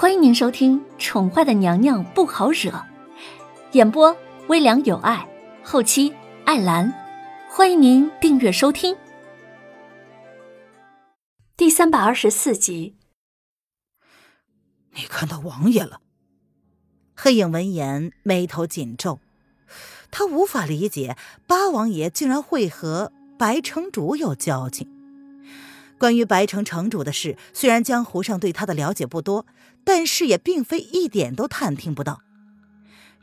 欢迎您收听《宠坏的娘娘不好惹》，演播微凉有爱，后期艾兰。欢迎您订阅收听第三百二十四集。你看到王爷了？黑影闻言，眉头紧皱，他无法理解八王爷竟然会和白城主有交情。关于白城城主的事，虽然江湖上对他的了解不多，但是也并非一点都探听不到。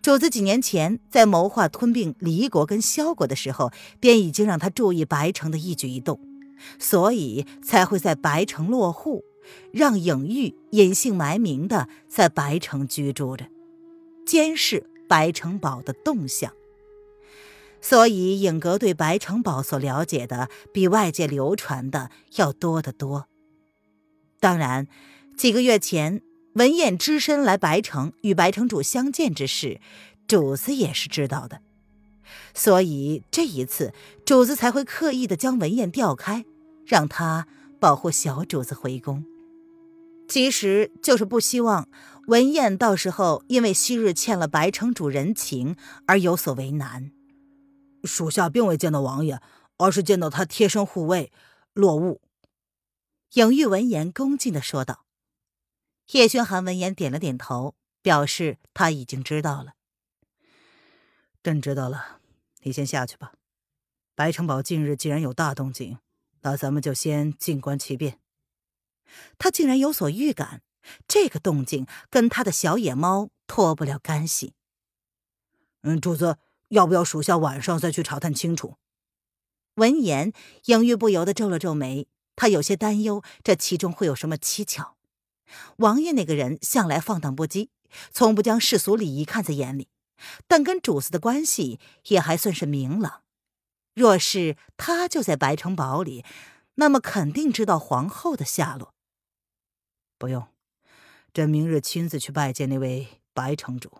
主子几年前在谋划吞并黎国跟萧国的时候，便已经让他注意白城的一举一动，所以才会在白城落户，让影玉隐姓埋名的在白城居住着，监视白城堡的动向。所以，影阁对白城堡所了解的比外界流传的要多得多。当然，几个月前文彦只身来白城与白城主相见之事，主子也是知道的。所以这一次，主子才会刻意的将文彦调开，让他保护小主子回宫。其实就是不希望文彦到时候因为昔日欠了白城主人情而有所为难。属下并未见到王爷，而是见到他贴身护卫落雾。影玉闻言恭敬的说道。叶轩寒闻言点了点头，表示他已经知道了。朕知道了，你先下去吧。白城堡近日既然有大动静，那咱们就先静观其变。他竟然有所预感，这个动静跟他的小野猫脱不了干系。嗯，主子。要不要属下晚上再去查探清楚？闻言，影玉不由得皱了皱眉，他有些担忧这其中会有什么蹊跷。王爷那个人向来放荡不羁，从不将世俗礼仪看在眼里，但跟主子的关系也还算是明朗。若是他就在白城堡里，那么肯定知道皇后的下落。不用，朕明日亲自去拜见那位白城主。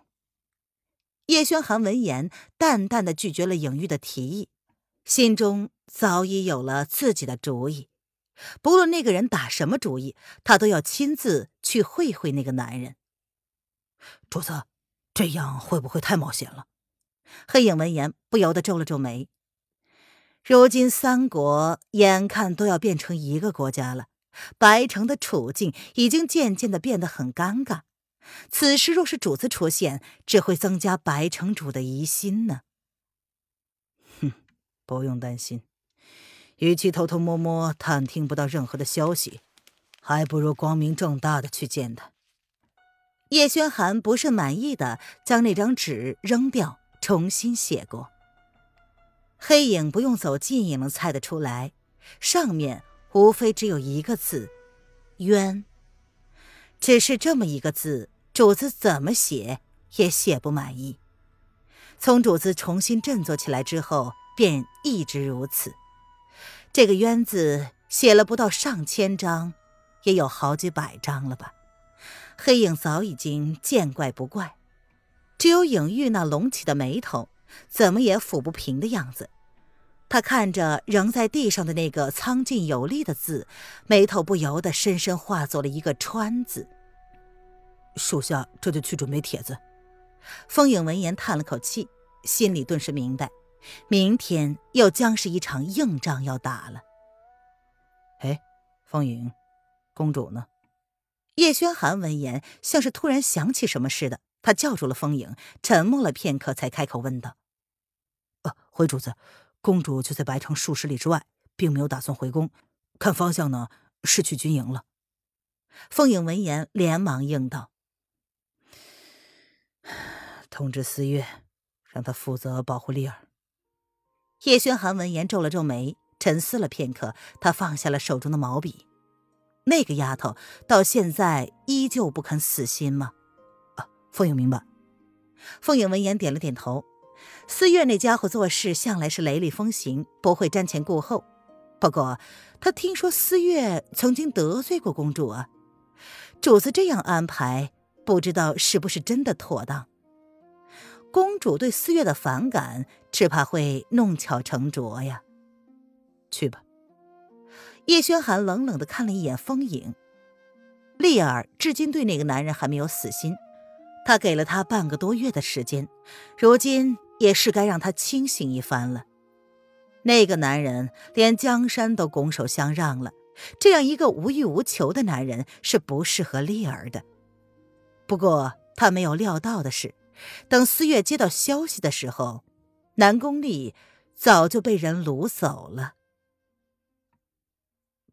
叶轩寒闻言，淡淡的拒绝了影玉的提议，心中早已有了自己的主意。不论那个人打什么主意，他都要亲自去会会那个男人。主子，这样会不会太冒险了？黑影闻言不由得皱了皱眉。如今三国眼看都要变成一个国家了，白城的处境已经渐渐的变得很尴尬。此时若是主子出现，只会增加白城主的疑心呢。哼，不用担心，与其偷偷摸摸探听不到任何的消息，还不如光明正大的去见他。叶轩寒不甚满意的将那张纸扔掉，重新写过。黑影不用走近也能猜得出来，上面无非只有一个字：冤。只是这么一个字。主子怎么写也写不满意。从主子重新振作起来之后，便一直如此。这个“冤”字写了不到上千章，也有好几百章了吧？黑影早已经见怪不怪，只有影玉那隆起的眉头，怎么也抚不平的样子。他看着仍在地上的那个苍劲有力的字，眉头不由得深深化作了一个“川”字。属下这就去准备帖子。风影闻言叹了口气，心里顿时明白，明天又将是一场硬仗要打了。哎，风影，公主呢？叶轩寒闻言，像是突然想起什么似的，他叫住了风影，沉默了片刻，才开口问道：“啊，回主子，公主就在白城数十里之外，并没有打算回宫，看方向呢，是去军营了。”风影闻言，连忙应道。通知思月，让他负责保护丽儿。叶轩寒闻言皱了皱眉，沉思了片刻，他放下了手中的毛笔。那个丫头到现在依旧不肯死心吗？啊，凤影明白。凤影闻言点了点头。思月那家伙做事向来是雷厉风行，不会瞻前顾后。不过他听说思月曾经得罪过公主啊，主子这样安排。不知道是不是真的妥当？公主对思月的反感，只怕会弄巧成拙呀。去吧。叶轩寒冷冷的看了一眼风影，丽儿至今对那个男人还没有死心，他给了他半个多月的时间，如今也是该让他清醒一番了。那个男人连江山都拱手相让了，这样一个无欲无求的男人是不适合丽儿的。不过他没有料到的是，等思月接到消息的时候，南宫丽早就被人掳走了。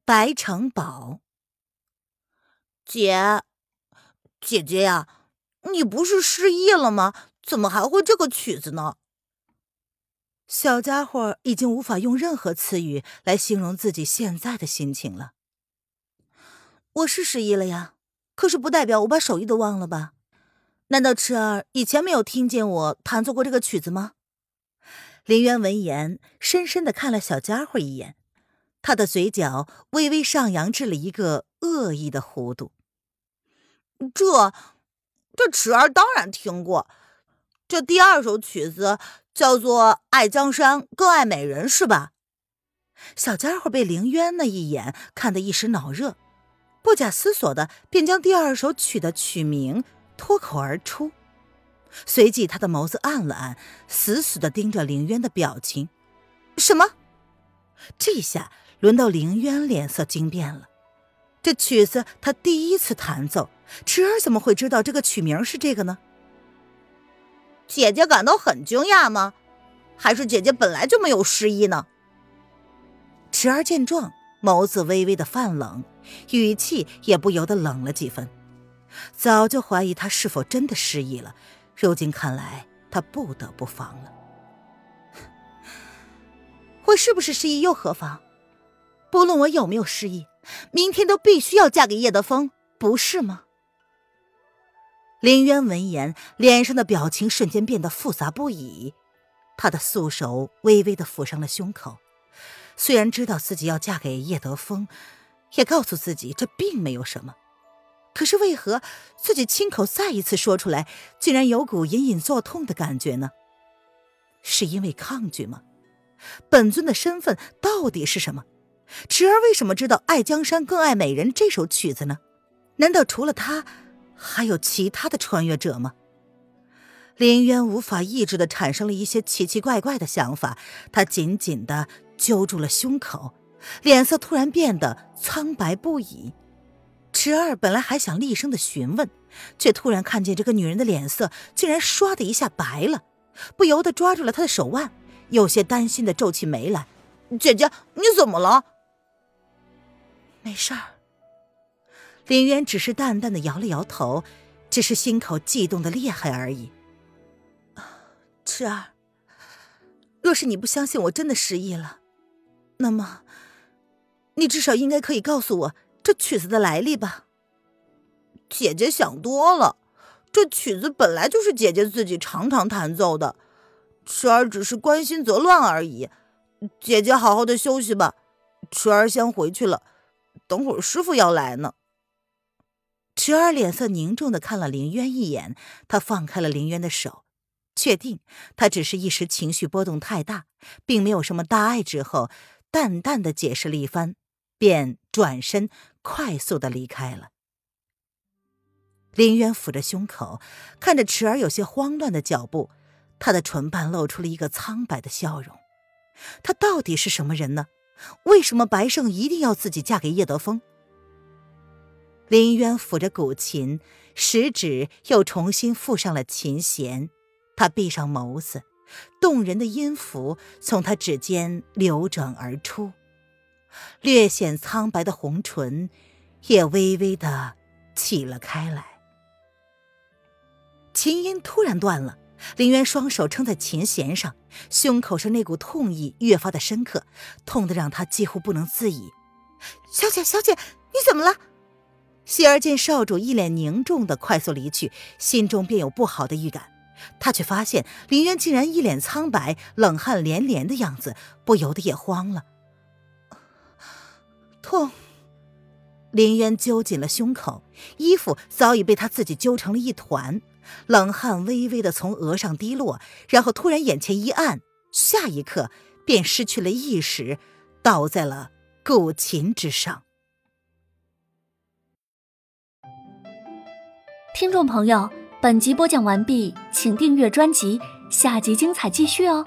白城堡。姐，姐姐呀，你不是失忆了吗？怎么还会这个曲子呢？小家伙已经无法用任何词语来形容自己现在的心情了。我是失忆了呀，可是不代表我把手艺都忘了吧？难道池儿以前没有听见我弹奏过这个曲子吗？林渊闻言，深深的看了小家伙一眼，他的嘴角微微上扬至了一个。恶意的弧度，这这池儿当然听过。这第二首曲子叫做《爱江山更爱美人》，是吧？小家伙被凌渊那一眼看得一时脑热，不假思索的便将第二首曲的曲名脱口而出。随即，他的眸子暗了暗，死死的盯着凌渊的表情。什么？这下轮到凌渊脸色惊变了。这曲子他第一次弹奏，池儿怎么会知道这个曲名是这个呢？姐姐感到很惊讶吗？还是姐姐本来就没有失忆呢？池儿见状，眸子微微的泛冷，语气也不由得冷了几分。早就怀疑他是否真的失忆了，如今看来他不得不防了。我是不是失忆又何妨？不论我有没有失忆。明天都必须要嫁给叶德风，不是吗？林渊闻言，脸上的表情瞬间变得复杂不已。他的素手微微的抚上了胸口，虽然知道自己要嫁给叶德风，也告诉自己这并没有什么，可是为何自己亲口再一次说出来，竟然有股隐隐作痛的感觉呢？是因为抗拒吗？本尊的身份到底是什么？池儿为什么知道《爱江山更爱美人》这首曲子呢？难道除了他，还有其他的穿越者吗？林渊无法抑制的产生了一些奇奇怪怪的想法，他紧紧的揪住了胸口，脸色突然变得苍白不已。池儿本来还想厉声的询问，却突然看见这个女人的脸色竟然唰的一下白了，不由得抓住了她的手腕，有些担心的皱起眉来：“姐姐，你怎么了？”没事儿，林渊只是淡淡的摇了摇头，只是心口悸动的厉害而已。池儿，若是你不相信我真的失忆了，那么，你至少应该可以告诉我这曲子的来历吧？姐姐想多了，这曲子本来就是姐姐自己常常弹奏的，池儿只是关心则乱而已。姐姐好好的休息吧，池儿先回去了。等会儿师傅要来呢。池儿脸色凝重的看了林渊一眼，他放开了林渊的手，确定他只是一时情绪波动太大，并没有什么大碍之后，淡淡的解释了一番，便转身快速的离开了。林渊抚着胸口，看着池儿有些慌乱的脚步，他的唇瓣露出了一个苍白的笑容。他到底是什么人呢？为什么白胜一定要自己嫁给叶德风？林渊抚着古琴，食指又重新附上了琴弦。他闭上眸子，动人的音符从他指尖流转而出，略显苍白的红唇也微微的起了开来。琴音突然断了。林渊双手撑在琴弦上，胸口上那股痛意越发的深刻，痛得让他几乎不能自已。小姐，小姐，你怎么了？希儿见少主一脸凝重的快速离去，心中便有不好的预感。他却发现林渊竟然一脸苍白、冷汗连连的样子，不由得也慌了。痛！林渊揪紧了胸口，衣服早已被他自己揪成了一团。冷汗微微的从额上滴落，然后突然眼前一暗，下一刻便失去了意识，倒在了古琴之上。听众朋友，本集播讲完毕，请订阅专辑，下集精彩继续哦。